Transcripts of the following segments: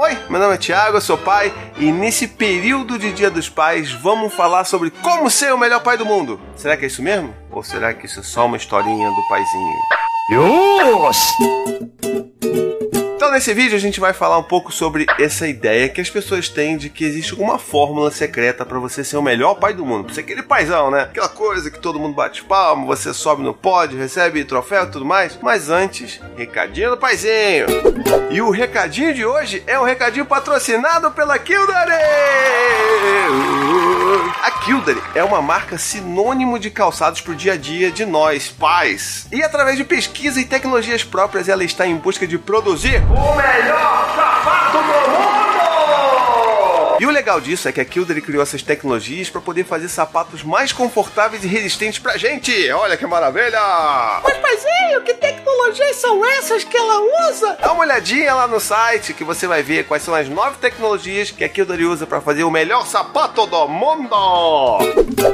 Oi, meu nome é Thiago, eu sou pai e nesse período de Dia dos Pais vamos falar sobre como ser o melhor pai do mundo. Será que é isso mesmo? Ou será que isso é só uma historinha do paizinho? Então, nesse vídeo, a gente vai falar um pouco sobre essa ideia que as pessoas têm de que existe alguma fórmula secreta para você ser o melhor pai do mundo. Pra ser aquele paizão, né? Aquela coisa que todo mundo bate palma, você sobe no pódio, recebe troféu e tudo mais. Mas antes, recadinho do paizinho. E o recadinho de hoje é um recadinho patrocinado pela Kildare! A Kildare é uma marca sinônimo de calçados pro dia a dia de nós, pais. E através de pesquisa e tecnologias próprias, ela está em busca de produzir o melhor! E o legal disso é que a Kildare criou essas tecnologias para poder fazer sapatos mais confortáveis e resistentes pra gente. Olha que maravilha! Mas, paizinho, que tecnologias são essas que ela usa? Dá uma olhadinha lá no site que você vai ver quais são as nove tecnologias que a Kildare usa para fazer o melhor sapato do mundo.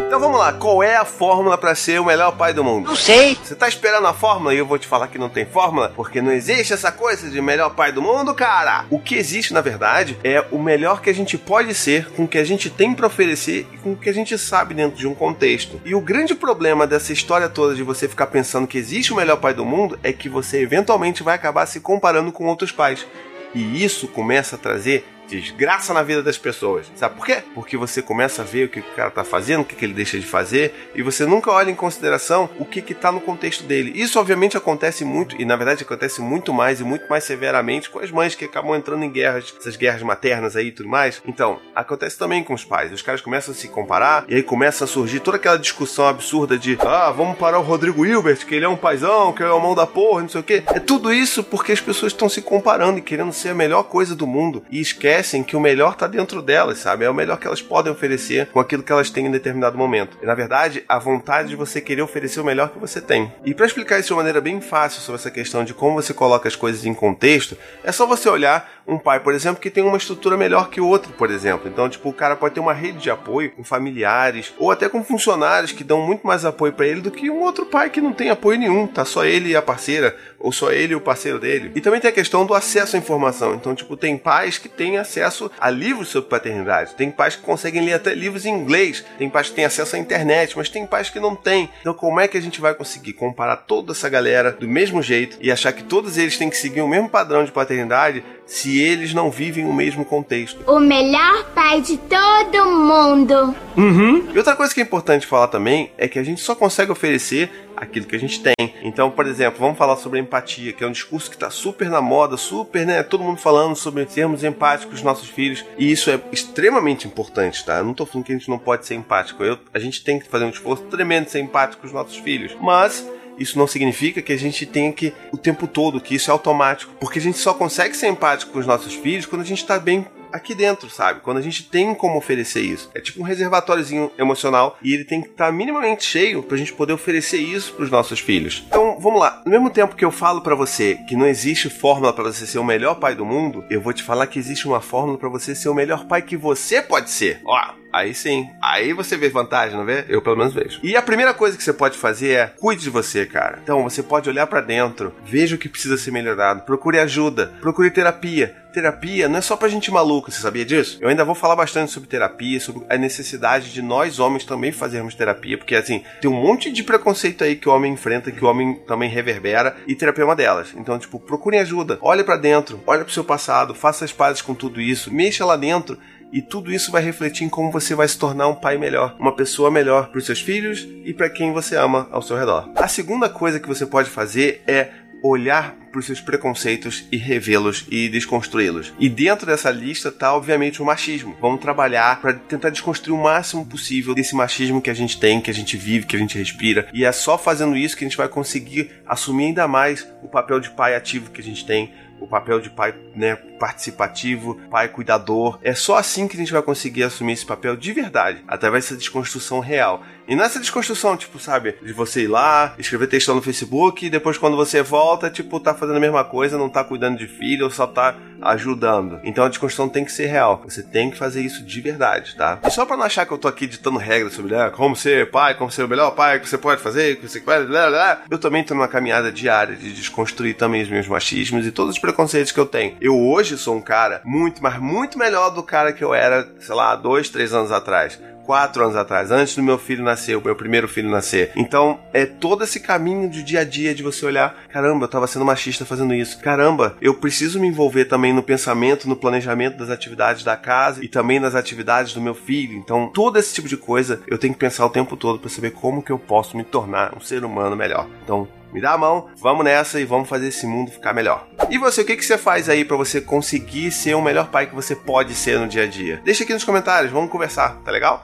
Então vamos lá, qual é a fórmula para ser o melhor pai do mundo? Não sei. Você tá esperando a fórmula e eu vou te falar que não tem fórmula, porque não existe essa coisa de melhor pai do mundo, cara. O que existe, na verdade, é o melhor que a gente pode ser com o que a gente tem para oferecer e com o que a gente sabe dentro de um contexto. E o grande problema dessa história toda de você ficar pensando que existe o melhor pai do mundo é que você eventualmente vai acabar se comparando com outros pais. E isso começa a trazer desgraça na vida das pessoas. Sabe por quê? Porque você começa a ver o que o cara tá fazendo, o que, ele deixa de fazer, e você nunca olha em consideração o que que tá no contexto dele. Isso obviamente acontece muito, e na verdade acontece muito mais e muito mais severamente com as mães que acabam entrando em guerras, essas guerras maternas aí e tudo mais. Então, acontece também com os pais. Os caras começam a se comparar, e aí começa a surgir toda aquela discussão absurda de ah, vamos parar o Rodrigo Hilbert, que ele é um paizão, que é o mão da porra, não sei o quê. É tudo isso porque as pessoas estão se comparando e querendo ser a melhor coisa do mundo. E esquecem que o melhor tá dentro delas, sabe? É o melhor que elas podem oferecer com aquilo que elas têm em determinado momento. E na verdade, a vontade de você querer oferecer o melhor que você tem. E para explicar isso de uma maneira bem fácil sobre essa questão de como você coloca as coisas em contexto, é só você olhar um pai, por exemplo, que tem uma estrutura melhor que o outro, por exemplo. Então, tipo, o cara pode ter uma rede de apoio com familiares ou até com funcionários que dão muito mais apoio para ele do que um outro pai que não tem apoio nenhum, tá só ele e a parceira, ou só ele e o parceiro dele. E também tem a questão do acesso à informação. Então, tipo, tem pais que têm acesso a livros sobre paternidade, tem pais que conseguem ler até livros em inglês, tem pais que têm acesso à internet, mas tem pais que não têm. Então, como é que a gente vai conseguir comparar toda essa galera do mesmo jeito e achar que todos eles têm que seguir o mesmo padrão de paternidade se eles não vivem o mesmo contexto? O melhor pai de todo mundo. Uhum. E outra coisa que é importante falar também é que a gente só consegue oferecer aquilo que a gente tem. Então, por exemplo, vamos falar sobre empatia, que é um discurso que está super na moda, super, né? Todo mundo falando sobre sermos empáticos com os nossos filhos, e isso é extremamente importante, tá? Eu não tô falando que a gente não pode ser empático, eu, a gente tem que fazer um esforço tremendo de ser empático com os nossos filhos, mas isso não significa que a gente tenha que o tempo todo, que isso é automático, porque a gente só consegue ser empático com os nossos filhos quando a gente está bem aqui dentro, sabe? Quando a gente tem como oferecer isso. É tipo um reservatóriozinho emocional e ele tem que estar minimamente cheio pra gente poder oferecer isso pros nossos filhos. Então, vamos lá. No mesmo tempo que eu falo para você que não existe fórmula para você ser o melhor pai do mundo, eu vou te falar que existe uma fórmula para você ser o melhor pai que você pode ser. Ó, Aí sim. Aí você vê vantagem, não vê? Eu pelo menos vejo. E a primeira coisa que você pode fazer é cuide de você, cara. Então você pode olhar para dentro, veja o que precisa ser melhorado, procure ajuda, procure terapia. Terapia não é só pra gente maluca, você sabia disso? Eu ainda vou falar bastante sobre terapia, sobre a necessidade de nós homens também fazermos terapia, porque assim, tem um monte de preconceito aí que o homem enfrenta, que o homem também reverbera, e terapia é uma delas. Então, tipo, procurem ajuda, olhe para dentro, olhe pro seu passado, faça as pazes com tudo isso, mexa lá dentro e tudo isso vai refletir em como você vai se tornar um pai melhor, uma pessoa melhor para os seus filhos e para quem você ama ao seu redor. A segunda coisa que você pode fazer é olhar para os seus preconceitos e revê-los e desconstruí-los. E dentro dessa lista está, obviamente, o machismo. Vamos trabalhar para tentar desconstruir o máximo possível desse machismo que a gente tem, que a gente vive, que a gente respira. E é só fazendo isso que a gente vai conseguir assumir ainda mais o papel de pai ativo que a gente tem, o papel de pai né, participativo, pai cuidador. É só assim que a gente vai conseguir assumir esse papel de verdade, através dessa desconstrução real. E nessa desconstrução, tipo, sabe, de você ir lá, escrever textão no Facebook e depois quando você volta, tipo, tá fazendo a mesma coisa, não tá cuidando de filho, ou só tá ajudando. Então a desconstrução tem que ser real. Você tem que fazer isso de verdade, tá? E só para não achar que eu tô aqui ditando regras sobre né, como ser pai, como ser o melhor pai que você pode fazer, que você pode, blá, blá, eu também tô numa caminhada diária de desconstruir também os meus machismos e todos os preconceitos que eu tenho. Eu hoje sou um cara muito, mas muito melhor do cara que eu era, sei lá, dois, três anos atrás quatro anos atrás, antes do meu filho nascer, o meu primeiro filho nascer. Então, é todo esse caminho de dia a dia de você olhar, caramba, eu tava sendo machista fazendo isso. Caramba, eu preciso me envolver também no pensamento, no planejamento das atividades da casa e também nas atividades do meu filho. Então, todo esse tipo de coisa eu tenho que pensar o tempo todo para saber como que eu posso me tornar um ser humano melhor. Então, me dá a mão, vamos nessa e vamos fazer esse mundo ficar melhor. E você, o que, que você faz aí para você conseguir ser o melhor pai que você pode ser no dia a dia? Deixa aqui nos comentários, vamos conversar, tá legal?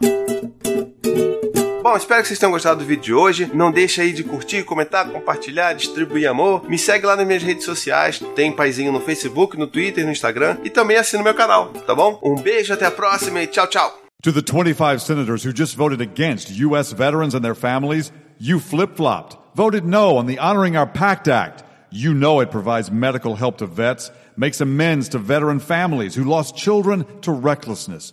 Bom, espero que vocês tenham gostado do vídeo de hoje. Não deixa aí de curtir, comentar, compartilhar, distribuir amor. Me segue lá nas minhas redes sociais. Tem paizinho no Facebook, no Twitter, no Instagram. E também assina o meu canal, tá bom? Um beijo, até a próxima e tchau, tchau. To the 25 senators who just voted against U.S. veterans and their families, you flip-flopped. voted no on the Honoring Our Pact Act. You know it provides medical help to vets, makes amends to veteran families who lost children to recklessness.